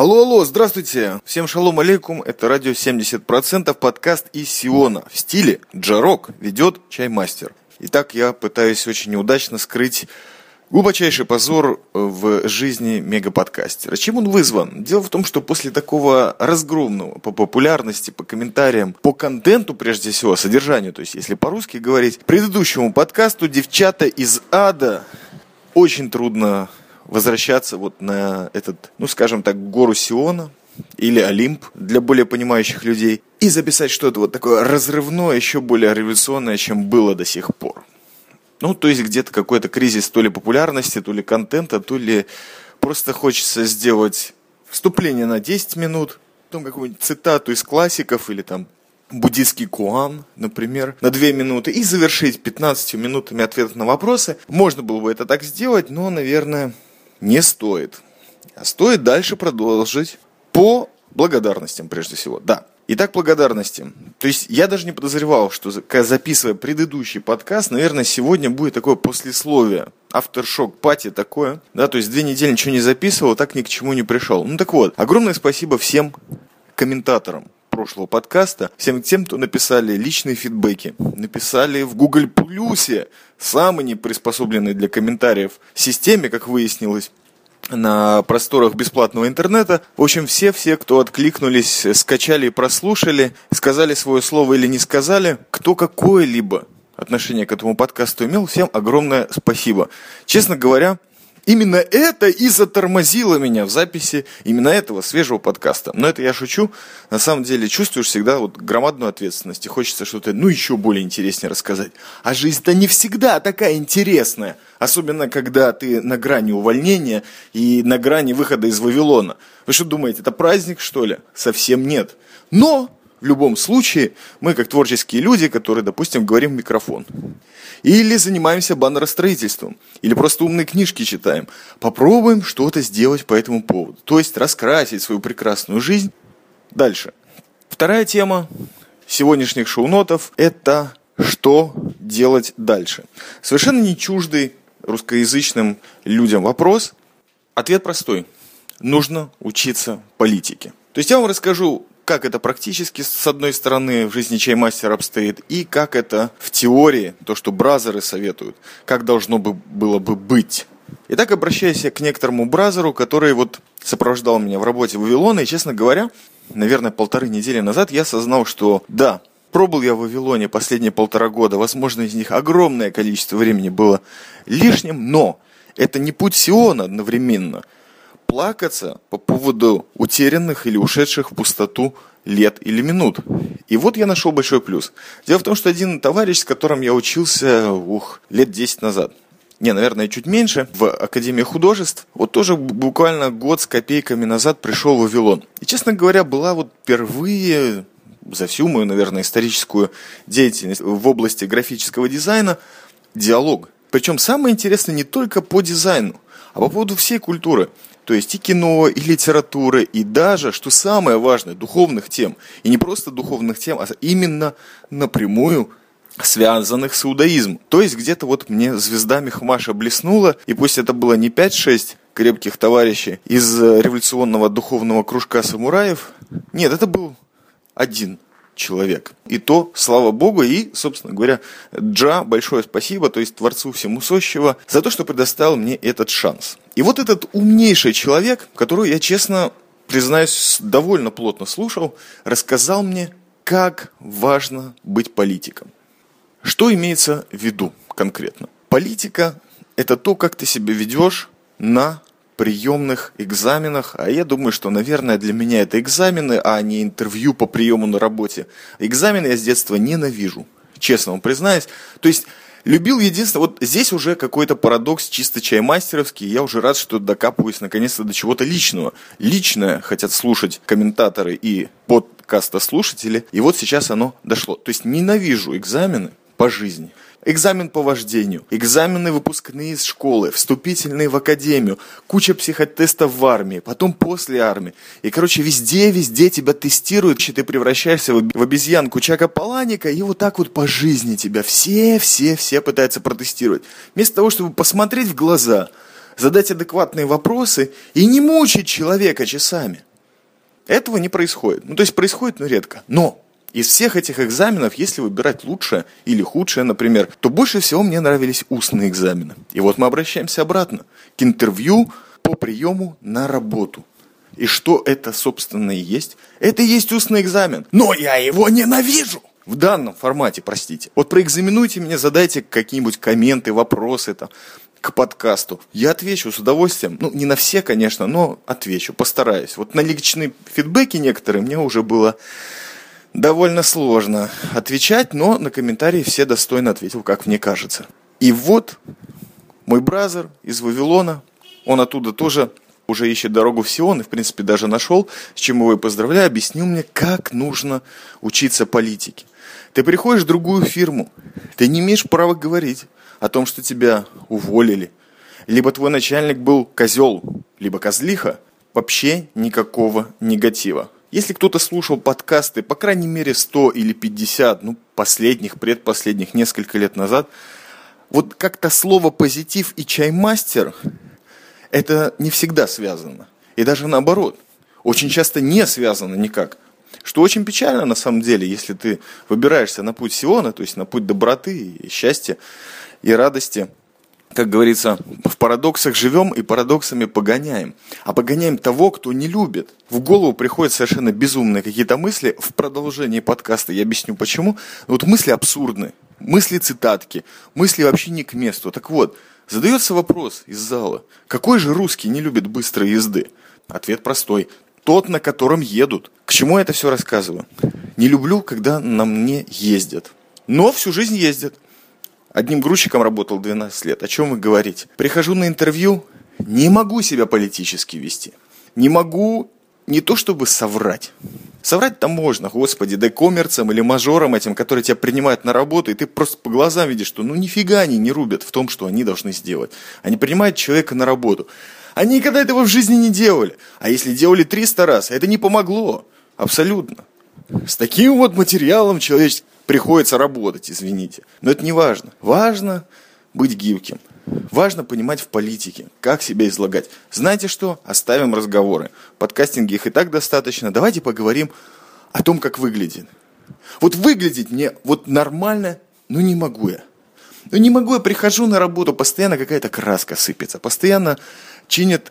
Алло, алло, здравствуйте. Всем шалом алейкум. Это радио 70%, подкаст из Сиона. В стиле джарок ведет чаймастер. Итак, я пытаюсь очень неудачно скрыть глубочайший позор в жизни мегаподкастера. Чем он вызван? Дело в том, что после такого разгромного по популярности, по комментариям, по контенту, прежде всего, содержанию, то есть если по-русски говорить, предыдущему подкасту «Девчата из ада» очень трудно возвращаться вот на этот, ну, скажем так, гору Сиона или Олимп для более понимающих людей и записать что-то вот такое разрывное, еще более революционное, чем было до сих пор. Ну, то есть где-то какой-то кризис то ли популярности, то ли контента, то ли просто хочется сделать вступление на 10 минут, потом какую-нибудь цитату из классиков или там буддийский куан, например, на 2 минуты и завершить 15 минутами ответов на вопросы. Можно было бы это так сделать, но, наверное, не стоит. А стоит дальше продолжить по благодарностям, прежде всего. Да. Итак, благодарности. То есть я даже не подозревал, что записывая предыдущий подкаст, наверное, сегодня будет такое послесловие. Авторшок пати такое. Да, то есть две недели ничего не записывал, так ни к чему не пришел. Ну так вот, огромное спасибо всем комментаторам прошлого подкаста, всем тем, кто написали личные фидбэки, написали в Google Плюсе, самой неприспособленной для комментариев системе, как выяснилось, на просторах бесплатного интернета. В общем, все-все, кто откликнулись, скачали и прослушали, сказали свое слово или не сказали, кто какое-либо отношение к этому подкасту имел, всем огромное спасибо. Честно говоря, Именно это и затормозило меня в записи именно этого свежего подкаста. Но это я шучу. На самом деле чувствуешь всегда вот громадную ответственность. И хочется что-то, ну, еще более интереснее рассказать. А жизнь-то не всегда такая интересная. Особенно, когда ты на грани увольнения и на грани выхода из Вавилона. Вы что думаете, это праздник, что ли? Совсем нет. Но в любом случае, мы как творческие люди, которые, допустим, говорим в микрофон. Или занимаемся баннеростроительством. Или просто умные книжки читаем. Попробуем что-то сделать по этому поводу. То есть раскрасить свою прекрасную жизнь. Дальше. Вторая тема сегодняшних шоу-нотов – это что делать дальше. Совершенно не чуждый русскоязычным людям вопрос. Ответ простой. Нужно учиться политике. То есть я вам расскажу как это практически, с одной стороны, в жизни чаймастера обстоит, и как это в теории, то, что бразеры советуют, как должно бы, было бы быть. Итак, обращаясь к некоторому бразеру, который вот сопровождал меня в работе в Вавилоне, и, честно говоря, наверное, полторы недели назад я осознал, что да, пробыл я в Вавилоне последние полтора года, возможно, из них огромное количество времени было лишним, но это не путь Сиона одновременно – плакаться по поводу утерянных или ушедших в пустоту лет или минут. И вот я нашел большой плюс. Дело в том, что один товарищ, с которым я учился, ух, лет 10 назад, не, наверное, чуть меньше, в Академии художеств, вот тоже буквально год с копейками назад пришел в Вавилон. И, честно говоря, была вот впервые за всю мою, наверное, историческую деятельность в области графического дизайна диалог. Причем самое интересное не только по дизайну, а по поводу всей культуры. То есть и кино, и литературы, и даже, что самое важное, духовных тем. И не просто духовных тем, а именно напрямую связанных с иудаизмом. То есть где-то вот мне звезда Мехмаша блеснула, и пусть это было не 5-6 крепких товарищей из революционного духовного кружка самураев, нет, это был один человек. И то, слава богу, и, собственно говоря, Джа, большое спасибо, то есть Творцу Всему Сущего, за то, что предоставил мне этот шанс. И вот этот умнейший человек, которого я, честно признаюсь, довольно плотно слушал, рассказал мне, как важно быть политиком. Что имеется в виду конкретно? Политика – это то, как ты себя ведешь на приемных экзаменах, а я думаю, что, наверное, для меня это экзамены, а не интервью по приему на работе. Экзамены я с детства ненавижу, честно вам признаюсь. То есть Любил единственное, вот здесь уже какой-то парадокс чисто чаймастеровский, я уже рад, что докапываюсь наконец-то до чего-то личного. Личное хотят слушать комментаторы и подкаста слушатели, и вот сейчас оно дошло. То есть ненавижу экзамены по жизни экзамен по вождению, экзамены выпускные из школы, вступительные в академию, куча психотестов в армии, потом после армии. И, короче, везде-везде тебя тестируют, и ты превращаешься в обезьянку Чака Паланика, и вот так вот по жизни тебя все-все-все пытаются протестировать. Вместо того, чтобы посмотреть в глаза, задать адекватные вопросы и не мучить человека часами. Этого не происходит. Ну, то есть происходит, но редко. Но из всех этих экзаменов, если выбирать лучшее или худшее, например, то больше всего мне нравились устные экзамены. И вот мы обращаемся обратно к интервью по приему на работу. И что это, собственно, и есть? Это и есть устный экзамен. Но я его ненавижу! В данном формате, простите. Вот проэкзаменуйте меня, задайте какие-нибудь комменты, вопросы там к подкасту. Я отвечу с удовольствием. Ну, не на все, конечно, но отвечу, постараюсь. Вот на личные фидбэки некоторые мне уже было довольно сложно отвечать, но на комментарии все достойно ответил, как мне кажется. И вот мой бразер из Вавилона, он оттуда тоже уже ищет дорогу в Сион, и, в принципе, даже нашел, с чем его и поздравляю, объяснил мне, как нужно учиться политике. Ты приходишь в другую фирму, ты не имеешь права говорить о том, что тебя уволили. Либо твой начальник был козел, либо козлиха. Вообще никакого негатива. Если кто-то слушал подкасты, по крайней мере 100 или 50, ну, последних, предпоследних, несколько лет назад, вот как-то слово «позитив» и «чаймастер» это не всегда связано. И даже наоборот, очень часто не связано никак. Что очень печально на самом деле, если ты выбираешься на путь Сиона, то есть на путь доброты и счастья и радости. Как говорится, в парадоксах живем и парадоксами погоняем. А погоняем того, кто не любит. В голову приходят совершенно безумные какие-то мысли. В продолжении подкаста я объясню почему. Вот мысли абсурдны. Мысли цитатки. Мысли вообще не к месту. Так вот, задается вопрос из зала. Какой же русский не любит быстрой езды? Ответ простой тот, на котором едут. К чему я это все рассказываю? Не люблю, когда на мне ездят. Но всю жизнь ездят. Одним грузчиком работал 12 лет. О чем вы говорите? Прихожу на интервью, не могу себя политически вести. Не могу не то чтобы соврать. Соврать-то можно, господи, да коммерцам или мажорам этим, которые тебя принимают на работу, и ты просто по глазам видишь, что ну нифига они не рубят в том, что они должны сделать. Они принимают человека на работу. Они никогда этого в жизни не делали. А если делали 300 раз, это не помогло. Абсолютно. С таким вот материалом человеческим приходится работать, извините. Но это не важно. Важно быть гибким. Важно понимать в политике, как себя излагать. Знаете что? Оставим разговоры. Подкастинги их и так достаточно. Давайте поговорим о том, как выглядит. Вот выглядеть мне вот нормально, ну не могу я. Ну не могу я, прихожу на работу, постоянно какая-то краска сыпется, постоянно чинят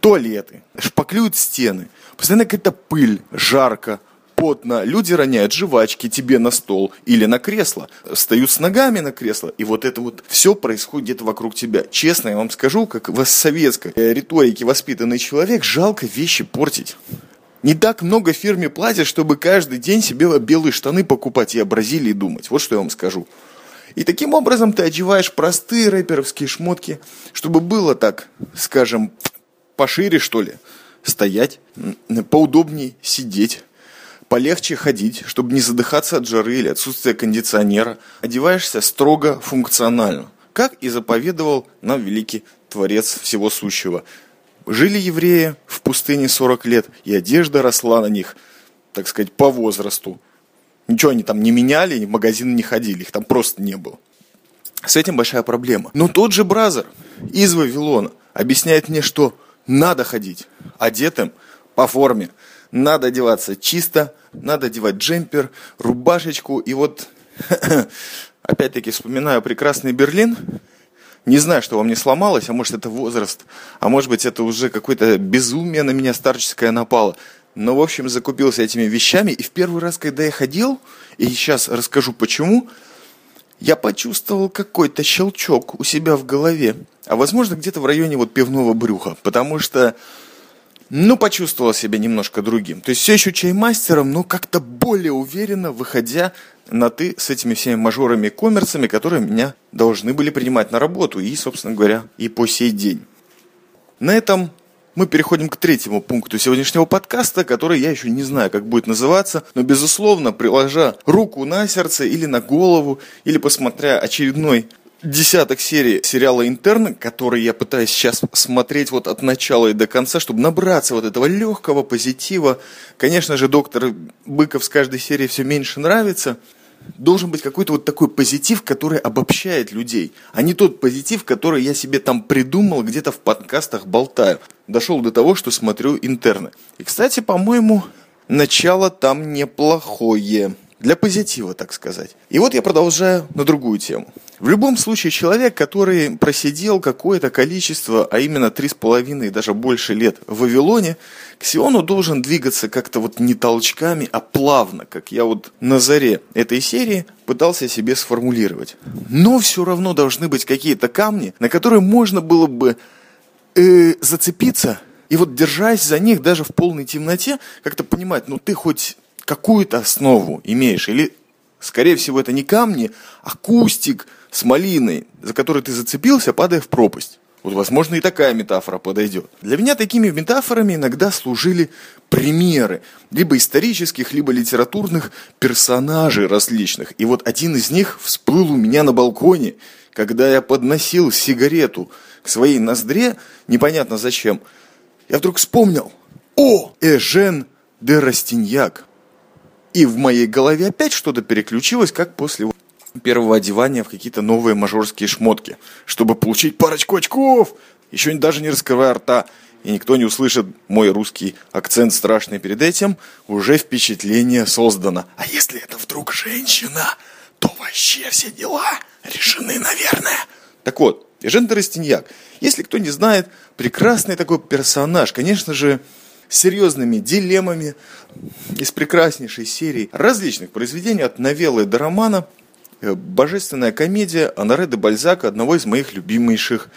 туалеты, шпаклюют стены, постоянно какая-то пыль, жарко, потно, люди роняют жвачки тебе на стол или на кресло, встают с ногами на кресло, и вот это вот все происходит вокруг тебя. Честно я вам скажу, как в советской риторике воспитанный человек, жалко вещи портить. Не так много фирме платят, чтобы каждый день себе белые штаны покупать и о Бразилии думать. Вот что я вам скажу. И таким образом ты одеваешь простые рэперовские шмотки, чтобы было так, скажем, пошире, что ли, стоять, поудобнее сидеть, полегче ходить, чтобы не задыхаться от жары или отсутствия кондиционера. Одеваешься строго функционально, как и заповедовал нам великий Творец всего сущего. Жили евреи в пустыне 40 лет, и одежда росла на них, так сказать, по возрасту. Ничего они там не меняли, в магазин не ходили, их там просто не было. С этим большая проблема. Но тот же Бразер из Вавилона объясняет мне, что надо ходить одетым по форме. Надо одеваться чисто, надо одевать джемпер, рубашечку. И вот, опять-таки, вспоминаю прекрасный Берлин. Не знаю, что во мне сломалось, а может это возраст, а может быть это уже какое-то безумие на меня старческое напало. Но, в общем, закупился этими вещами. И в первый раз, когда я ходил, и сейчас расскажу почему, я почувствовал какой-то щелчок у себя в голове. А возможно, где-то в районе вот пивного брюха. Потому что, ну, почувствовал себя немножко другим. То есть все еще чаймастером, но как-то более уверенно, выходя на «ты» с этими всеми мажорами и коммерцами, которые меня должны были принимать на работу. И, собственно говоря, и по сей день. На этом мы переходим к третьему пункту сегодняшнего подкаста, который я еще не знаю, как будет называться, но, безусловно, приложа руку на сердце или на голову, или посмотря очередной десяток серий сериала «Интерны», который я пытаюсь сейчас смотреть вот от начала и до конца, чтобы набраться вот этого легкого позитива. Конечно же, доктор Быков с каждой серии все меньше нравится, должен быть какой-то вот такой позитив, который обобщает людей, а не тот позитив, который я себе там придумал, где-то в подкастах болтаю. Дошел до того, что смотрю интерны. И, кстати, по-моему, начало там неплохое. Для позитива, так сказать. И вот я продолжаю на другую тему. В любом случае, человек, который просидел какое-то количество, а именно три с половиной, даже больше лет в Вавилоне, к Сиону должен двигаться как-то вот не толчками, а плавно, как я вот на заре этой серии пытался себе сформулировать. Но все равно должны быть какие-то камни, на которые можно было бы э, зацепиться и вот держась за них даже в полной темноте, как-то понимать, ну ты хоть какую-то основу имеешь, или, скорее всего, это не камни, а кустик с малиной, за который ты зацепился, падая в пропасть. Вот, возможно, и такая метафора подойдет. Для меня такими метафорами иногда служили примеры, либо исторических, либо литературных персонажей различных. И вот один из них всплыл у меня на балконе, когда я подносил сигарету к своей ноздре, непонятно зачем. Я вдруг вспомнил, о, Эжен де Растиньяк. И в моей голове опять что-то переключилось, как после первого одевания в какие-то новые мажорские шмотки, чтобы получить парочку очков, еще даже не раскрывая рта, и никто не услышит мой русский акцент страшный перед этим, уже впечатление создано. А если это вдруг женщина, то вообще все дела решены, наверное. Так вот, Эжен Растиньяк, если кто не знает, прекрасный такой персонаж, конечно же, с серьезными дилеммами из прекраснейшей серии различных произведений от новеллы до романа «Божественная комедия» Анаре де Бальзака, одного из моих любимейших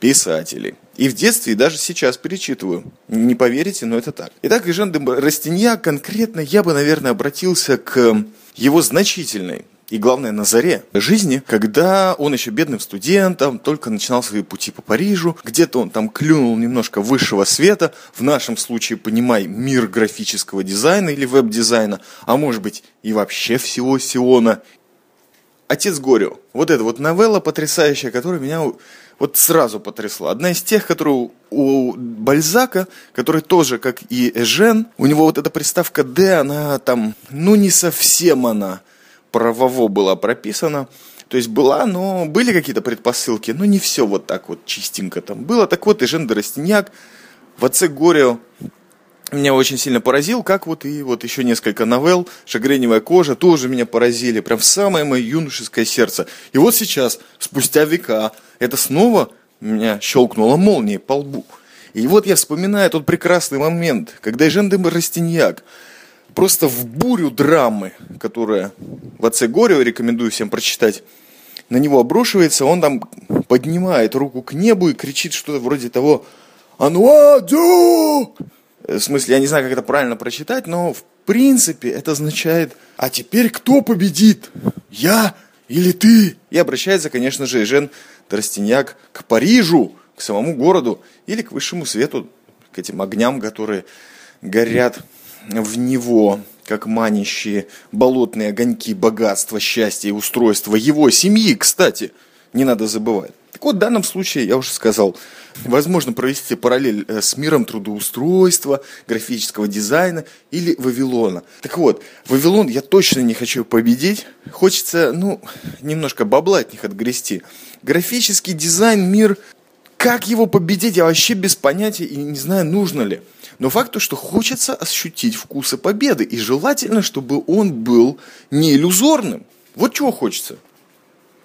писателей. И в детстве, и даже сейчас перечитываю. Не поверите, но это так. Итак, Жан де Растинья конкретно я бы, наверное, обратился к его значительной и, главное, на заре жизни, когда он еще бедным студентом, только начинал свои пути по Парижу, где-то он там клюнул немножко высшего света, в нашем случае, понимай, мир графического дизайна или веб-дизайна, а может быть и вообще всего Сиона. «Отец Горио». Вот эта вот новелла потрясающая, которая меня вот сразу потрясла. Одна из тех, которую у Бальзака, который тоже, как и Эжен, у него вот эта приставка «Д», она там, ну не совсем она правово была прописана. То есть была, но были какие-то предпосылки, но не все вот так вот чистенько там было. Так вот, и Жен Растиньяк в «Отце Горио» меня очень сильно поразил, как вот и вот еще несколько новелл «Шагреневая кожа» тоже меня поразили, прям в самое мое юношеское сердце. И вот сейчас, спустя века, это снова меня щелкнуло молнией по лбу. И вот я вспоминаю тот прекрасный момент, когда Жен де Растиньяк просто в бурю драмы, которая в «Отце Горио» рекомендую всем прочитать, на него обрушивается, он там поднимает руку к небу и кричит что-то вроде того «Ануадю!» В смысле, я не знаю, как это правильно прочитать, но в принципе это означает «А теперь кто победит? Я или ты?» И обращается, конечно же, Жен Тростеняк к Парижу, к самому городу или к высшему свету, к этим огням, которые горят в него, как манящие болотные огоньки богатства, счастья и устройства его семьи, кстати, не надо забывать. Так вот, в данном случае, я уже сказал, возможно провести параллель э, с миром трудоустройства, графического дизайна или Вавилона. Так вот, Вавилон я точно не хочу победить. Хочется, ну, немножко бабла от них отгрести. Графический дизайн, мир, как его победить, я вообще без понятия и не знаю, нужно ли. Но факт то, что хочется ощутить вкусы победы. И желательно, чтобы он был не иллюзорным. Вот чего хочется.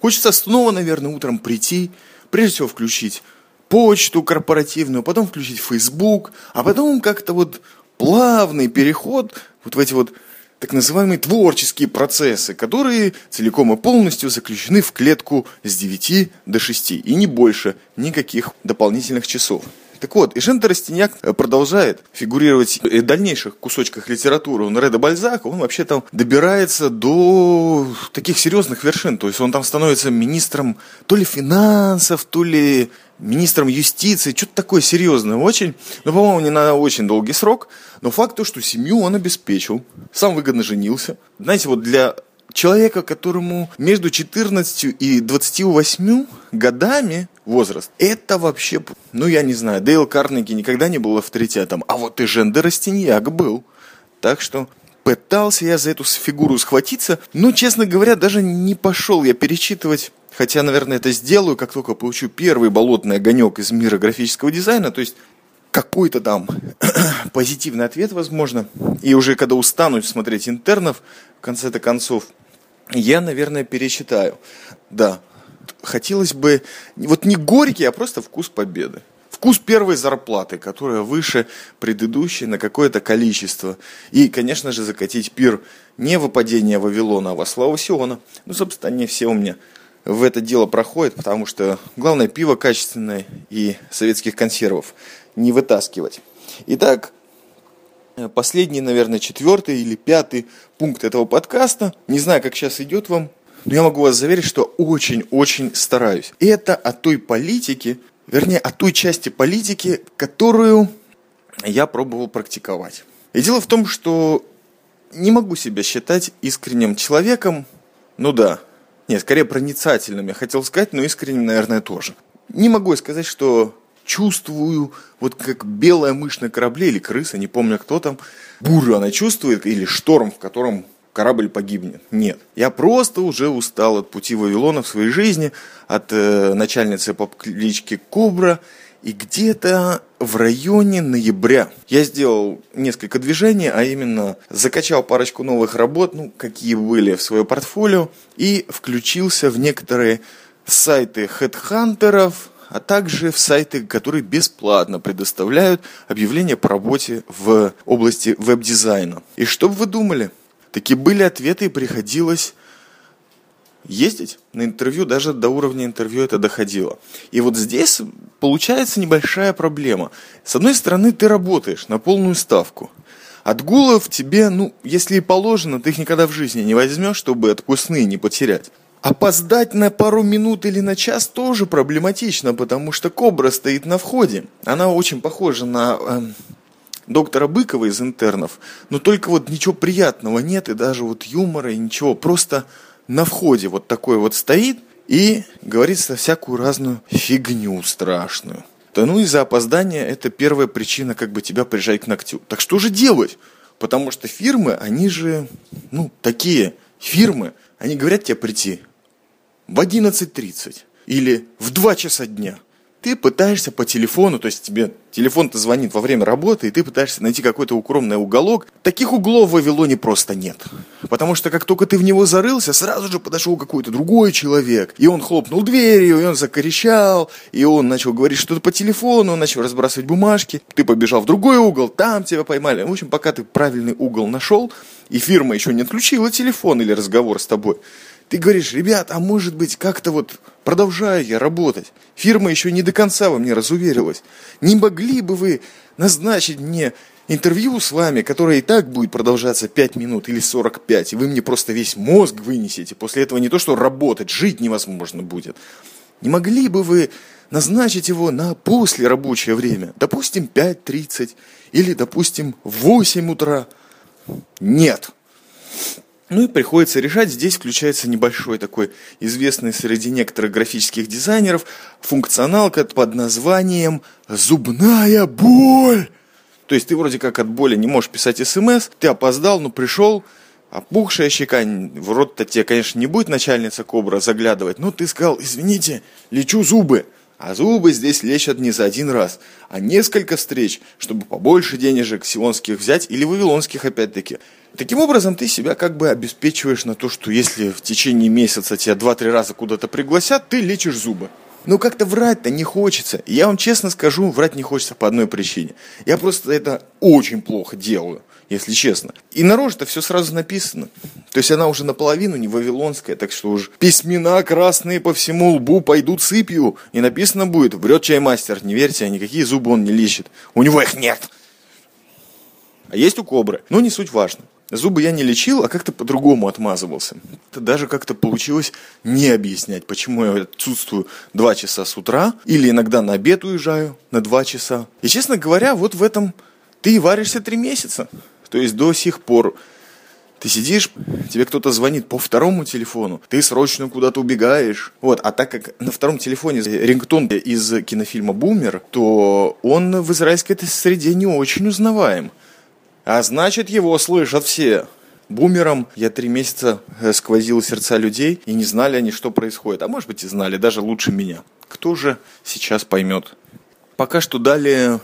Хочется снова, наверное, утром прийти, прежде всего включить почту корпоративную, потом включить Facebook, а потом как-то вот плавный переход вот в эти вот так называемые творческие процессы, которые целиком и полностью заключены в клетку с 9 до 6 и не больше никаких дополнительных часов. Так вот, Ижен Тарастиньяк э, продолжает фигурировать в дальнейших кусочках литературы. Он Реда Бальзака, он вообще там добирается до таких серьезных вершин. То есть он там становится министром то ли финансов, то ли министром юстиции, что-то такое серьезное очень. Но, по-моему, не на очень долгий срок. Но факт то, что семью он обеспечил, сам выгодно женился. Знаете, вот для человека, которому между 14 и 28 годами возраст, это вообще, ну я не знаю, Дейл Карнеги никогда не был авторитетом, а вот и Жен де Растиньяк был. Так что Пытался я за эту фигуру схватиться, но, честно говоря, даже не пошел я перечитывать Хотя, наверное, это сделаю, как только получу первый болотный огонек из мира графического дизайна, то есть какой-то там позитивный ответ, возможно. И уже когда устану смотреть интернов, в конце-то концов, я, наверное, перечитаю. Да, хотелось бы, вот не горький, а просто вкус победы. Вкус первой зарплаты, которая выше предыдущей на какое-то количество. И, конечно же, закатить пир не в падение Вавилона, а во славу Сиона. Ну, собственно, они все у меня в это дело проходят, потому что главное пиво качественное и советских консервов не вытаскивать. Итак, последний, наверное, четвертый или пятый пункт этого подкаста. Не знаю, как сейчас идет вам, но я могу вас заверить, что очень-очень стараюсь. Это о той политике, вернее, о той части политики, которую я пробовал практиковать. И дело в том, что не могу себя считать искренним человеком. Ну да, нет, скорее проницательным, я хотел сказать, но искренним, наверное, тоже. Не могу сказать, что чувствую, вот как белая мышь на корабле или крыса, не помню кто там, бурю она чувствует, или шторм, в котором корабль погибнет. Нет. Я просто уже устал от пути Вавилона в своей жизни, от э, начальницы по кличке Кобра, и где-то в районе ноября я сделал несколько движений, а именно закачал парочку новых работ, ну, какие были в свое портфолио, и включился в некоторые сайты хедхантеров, а также в сайты, которые бесплатно предоставляют объявления по работе в области веб-дизайна. И что бы вы думали? Такие были ответы, и приходилось ездить на интервью, даже до уровня интервью это доходило. И вот здесь получается небольшая проблема. С одной стороны, ты работаешь на полную ставку. Отгулов тебе, ну, если и положено, ты их никогда в жизни не возьмешь, чтобы отпускные не потерять. Опоздать на пару минут или на час тоже проблематично, потому что кобра стоит на входе. Она очень похожа на э, доктора Быкова из интернов, но только вот ничего приятного нет, и даже вот юмора, и ничего. Просто на входе вот такой вот стоит и говорит со всякую разную фигню страшную. Да ну и за опоздание это первая причина как бы тебя прижать к ногтю. Так что же делать? Потому что фирмы, они же, ну, такие фирмы, они говорят тебе прийти в 11.30 или в 2 часа дня ты пытаешься по телефону, то есть тебе телефон-то звонит во время работы, и ты пытаешься найти какой-то укромный уголок. Таких углов в Вавилоне просто нет. Потому что как только ты в него зарылся, сразу же подошел какой-то другой человек, и он хлопнул дверью, и он закорещал, и он начал говорить что-то по телефону, он начал разбрасывать бумажки, ты побежал в другой угол, там тебя поймали. В общем, пока ты правильный угол нашел, и фирма еще не отключила телефон или разговор с тобой, ты говоришь, ребят, а может быть как-то вот продолжаю я работать. Фирма еще не до конца во мне разуверилась. Не могли бы вы назначить мне интервью с вами, которое и так будет продолжаться 5 минут или 45, и вы мне просто весь мозг вынесете. После этого не то, что работать, жить невозможно будет. Не могли бы вы назначить его на после рабочее время? Допустим, 5.30 или, допустим, 8 утра? Нет. Ну и приходится решать. Здесь включается небольшой такой известный среди некоторых графических дизайнеров функционалка под названием «Зубная боль». То есть ты вроде как от боли не можешь писать смс, ты опоздал, но пришел, опухшая щека, в рот-то тебе, конечно, не будет начальница Кобра заглядывать, но ты сказал, извините, лечу зубы. А зубы здесь лечат не за один раз, а несколько встреч, чтобы побольше денежек сионских взять или вавилонских опять-таки. Таким образом, ты себя как бы обеспечиваешь на то, что если в течение месяца тебя 2-3 раза куда-то пригласят, ты лечишь зубы. Но как-то врать-то не хочется. Я вам честно скажу, врать не хочется по одной причине. Я просто это очень плохо делаю, если честно. И на роже-то все сразу написано. То есть она уже наполовину не вавилонская, так что уж письмена красные по всему лбу пойдут сыпью. И написано будет, врет чаймастер, не верьте, никакие зубы он не лечит. У него их нет. А есть у кобры. Но не суть важно. Зубы я не лечил, а как-то по-другому отмазывался. Это даже как-то получилось не объяснять, почему я отсутствую два часа с утра, или иногда на обед уезжаю на два часа. И, честно говоря, вот в этом ты и варишься три месяца. То есть до сих пор ты сидишь, тебе кто-то звонит по второму телефону, ты срочно куда-то убегаешь. Вот, а так как на втором телефоне рингтон из кинофильма «Бумер», то он в израильской среде не очень узнаваем. А значит, его слышат все. бумером. Я три месяца э, сквозил сердца людей, и не знали они, что происходит. А может быть и знали, даже лучше меня. Кто же сейчас поймет? Пока что дали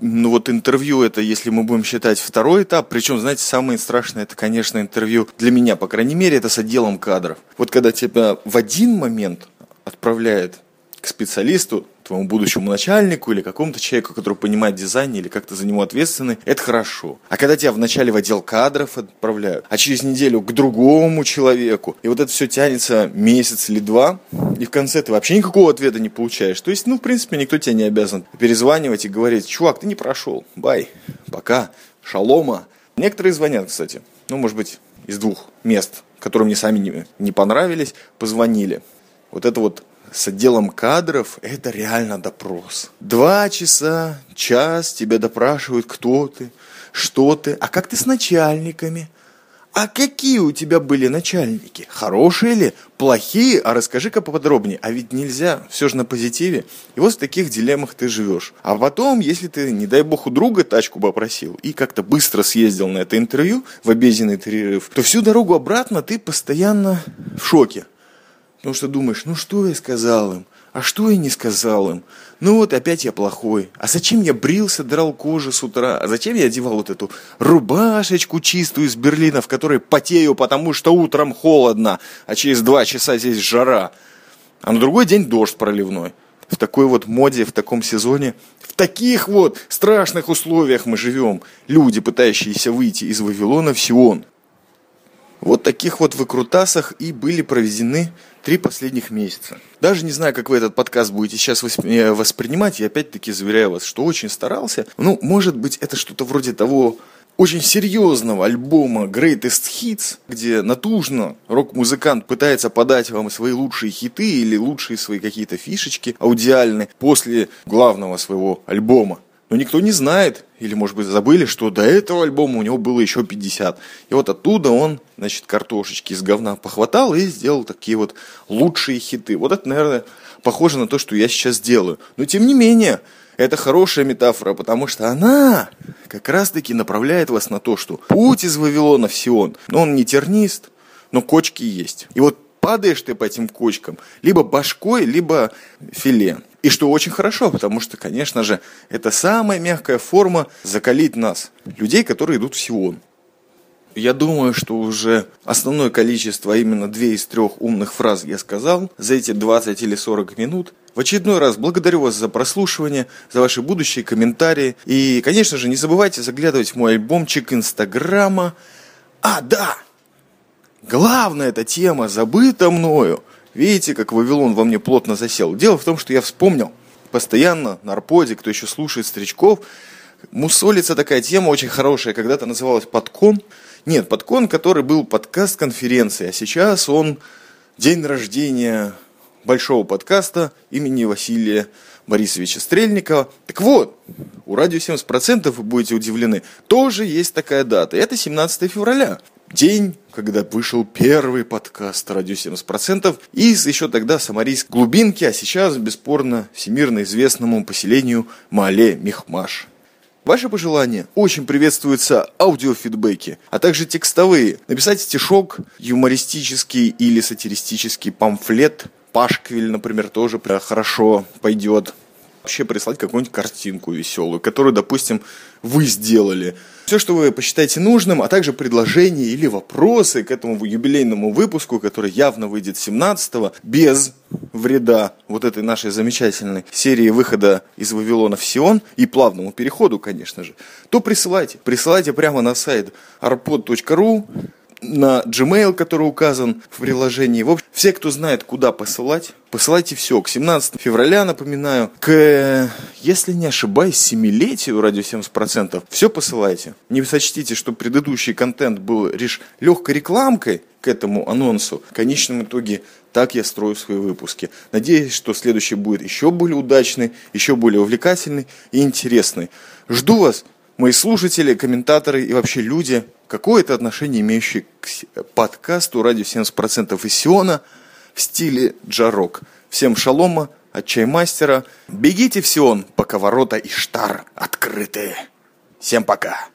ну вот интервью это, если мы будем считать второй этап, причем, знаете, самое страшное, это, конечно, интервью для меня, по крайней мере, это с отделом кадров. Вот когда тебя в один момент отправляет к специалисту, твоему будущему начальнику или какому-то человеку, который понимает дизайн или как-то за него ответственный, это хорошо. А когда тебя вначале в отдел кадров отправляют, а через неделю к другому человеку, и вот это все тянется месяц или два, и в конце ты вообще никакого ответа не получаешь. То есть, ну, в принципе, никто тебе не обязан перезванивать и говорить, чувак, ты не прошел, бай, пока, шалома. Некоторые звонят, кстати, ну, может быть, из двух мест, которые мне сами не, не понравились, позвонили. Вот это вот с отделом кадров это реально допрос. Два часа, час тебя допрашивают, кто ты, что ты, а как ты с начальниками, а какие у тебя были начальники? Хорошие ли? Плохие? А расскажи-ка поподробнее. А ведь нельзя, все же на позитиве. И вот в таких дилеммах ты живешь. А потом, если ты, не дай бог, у друга тачку попросил и как-то быстро съездил на это интервью в обеденный перерыв, то всю дорогу обратно ты постоянно в шоке. Потому что думаешь, ну что я сказал им? А что я не сказал им? Ну вот опять я плохой. А зачем я брился, драл кожу с утра? А зачем я одевал вот эту рубашечку чистую из Берлина, в которой потею, потому что утром холодно, а через два часа здесь жара? А на другой день дождь проливной. В такой вот моде, в таком сезоне, в таких вот страшных условиях мы живем. Люди, пытающиеся выйти из Вавилона в Сион. Вот таких вот выкрутасах и были проведены три последних месяца. Даже не знаю, как вы этот подкаст будете сейчас э, воспринимать, я опять-таки заверяю вас, что очень старался. Ну, может быть, это что-то вроде того очень серьезного альбома Greatest Hits, где натужно рок-музыкант пытается подать вам свои лучшие хиты или лучшие свои какие-то фишечки аудиальные после главного своего альбома. Но никто не знает, или, может быть, забыли, что до этого альбома у него было еще 50. И вот оттуда он, значит, картошечки из говна похватал и сделал такие вот лучшие хиты. Вот это, наверное, похоже на то, что я сейчас делаю. Но, тем не менее, это хорошая метафора, потому что она как раз-таки направляет вас на то, что путь из Вавилона в Сион, но он не тернист, но кочки есть. И вот падаешь ты по этим кочкам либо башкой, либо филе. И что очень хорошо, потому что, конечно же, это самая мягкая форма закалить нас, людей, которые идут в Сион. Я думаю, что уже основное количество, именно две из трех умных фраз я сказал за эти 20 или 40 минут. В очередной раз благодарю вас за прослушивание, за ваши будущие комментарии. И, конечно же, не забывайте заглядывать в мой альбомчик Инстаграма. А, да! Главная эта тема забыта мною – Видите, как Вавилон во мне плотно засел? Дело в том, что я вспомнил постоянно на Арподе, кто еще слушает старичков, мусолится такая тема очень хорошая, когда-то называлась «Подкон». Нет, «Подкон», который был подкаст конференции, а сейчас он день рождения большого подкаста имени Василия Борисовича Стрельникова. Так вот, у радио 70% вы будете удивлены, тоже есть такая дата. Это 17 февраля день, когда вышел первый подкаст «Радио 70%» из еще тогда самарийской глубинки, а сейчас, бесспорно, всемирно известному поселению Мале Мехмаш. Ваши пожелания очень приветствуются аудиофидбэки, а также текстовые. Написать стишок, юмористический или сатиристический памфлет, пашквиль, например, тоже хорошо пойдет. Вообще прислать какую-нибудь картинку веселую, которую, допустим, вы сделали – все, что вы посчитаете нужным, а также предложения или вопросы к этому юбилейному выпуску, который явно выйдет 17-го, без вреда вот этой нашей замечательной серии выхода из Вавилона в Сион и плавному переходу, конечно же, то присылайте. Присылайте прямо на сайт arpod.ru, на Gmail, который указан в приложении. В общем, все, кто знает, куда посылать, посылайте все. К 17 февраля, напоминаю, к, если не ошибаюсь, семилетию радио 70%. Все посылайте. Не сочтите, что предыдущий контент был лишь легкой рекламкой к этому анонсу. В конечном итоге так я строю свои выпуски. Надеюсь, что следующий будет еще более удачный, еще более увлекательный и интересный. Жду вас, мои слушатели, комментаторы и вообще люди, какое-то отношение имеющее к подкасту «Радио 70% из Сиона» в стиле джарок. Всем шалома от чаймастера. Бегите в Сион, пока ворота Иштар открыты. Всем пока.